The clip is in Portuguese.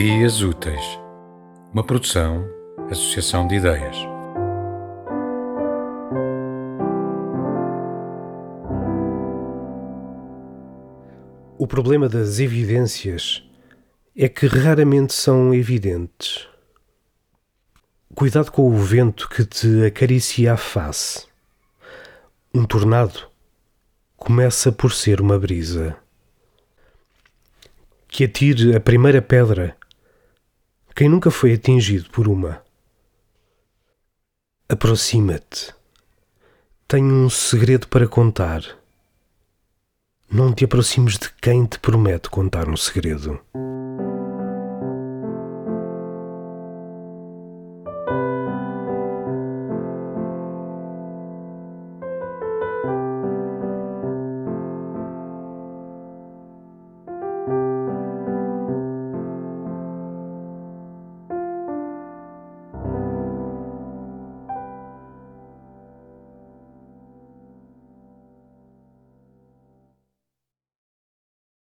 Ideias Úteis, uma produção, associação de ideias. O problema das evidências é que raramente são evidentes. Cuidado com o vento que te acaricia a face. Um tornado começa por ser uma brisa. Que atire a primeira pedra quem nunca foi atingido por uma. Aproxima-te. Tenho um segredo para contar. Não te aproximes de quem te promete contar um segredo.